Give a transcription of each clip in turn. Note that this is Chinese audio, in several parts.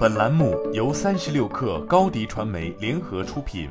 本栏目由三十六氪高低传媒联合出品。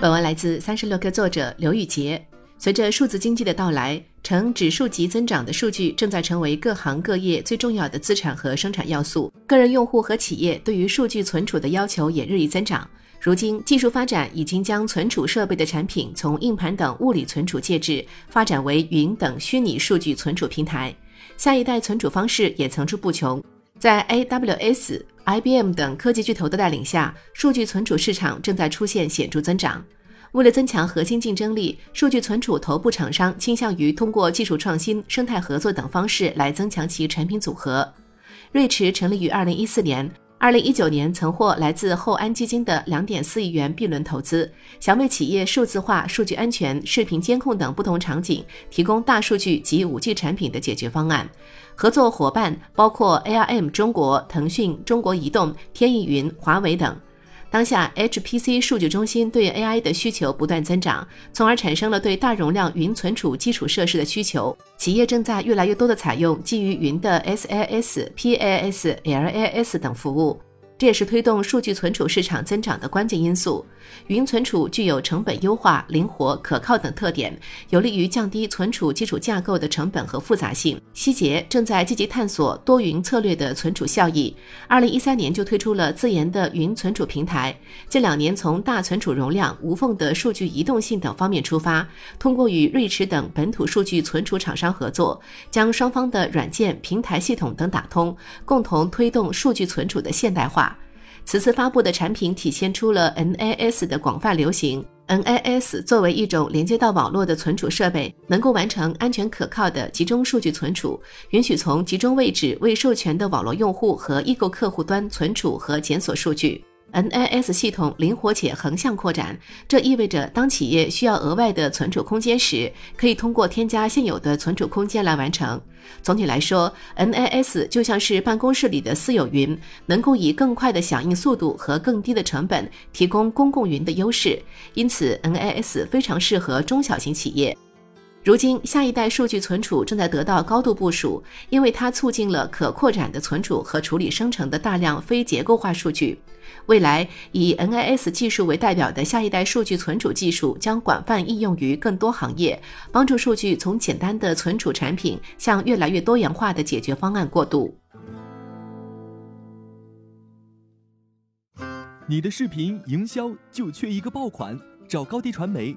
本文来自三十六氪作者刘宇杰。随着数字经济的到来，呈指数级增长的数据正在成为各行各业最重要的资产和生产要素。个人用户和企业对于数据存储的要求也日益增长。如今，技术发展已经将存储设备的产品从硬盘等物理存储介质发展为云等虚拟数据存储平台。下一代存储方式也层出不穷，在 AWS、IBM 等科技巨头的带领下，数据存储市场正在出现显著增长。为了增强核心竞争力，数据存储头部厂商倾向于通过技术创新、生态合作等方式来增强其产品组合。瑞驰成立于二零一四年。二零一九年曾获来自厚安基金的两点四亿元 B 轮投资，想为企业数字化、数据安全、视频监控等不同场景提供大数据及五 G 产品的解决方案。合作伙伴包括 ARM 中国、腾讯、中国移动、天翼云、华为等。当下，HPC 数据中心对 AI 的需求不断增长，从而产生了对大容量云存储基础设施的需求。企业正在越来越多地采用基于云的 SaaS、PaaS、LaaS 等服务。这也是推动数据存储市场增长的关键因素。云存储具有成本优化、灵活、可靠等特点，有利于降低存储基础架构的成本和复杂性。希捷正在积极探索多云策略的存储效益，二零一三年就推出了自研的云存储平台。近两年从大存储容量、无缝的数据移动性等方面出发，通过与瑞驰等本土数据存储厂商合作，将双方的软件、平台系统等打通，共同推动数据存储的现代化。此次发布的产品体现出了 NAS 的广泛流行。NAS 作为一种连接到网络的存储设备，能够完成安全可靠的集中数据存储，允许从集中位置未授权的网络用户和异构客户端存储和检索数据。NAS 系统灵活且横向扩展，这意味着当企业需要额外的存储空间时，可以通过添加现有的存储空间来完成。总体来说，NAS 就像是办公室里的私有云，能够以更快的响应速度和更低的成本提供公共云的优势，因此 NAS 非常适合中小型企业。如今，下一代数据存储正在得到高度部署，因为它促进了可扩展的存储和处理生成的大量非结构化数据。未来，以 NAS 技术为代表的下一代数据存储技术将广泛应用于更多行业，帮助数据从简单的存储产品向越来越多元化的解决方案过渡。你的视频营销就缺一个爆款，找高低传媒。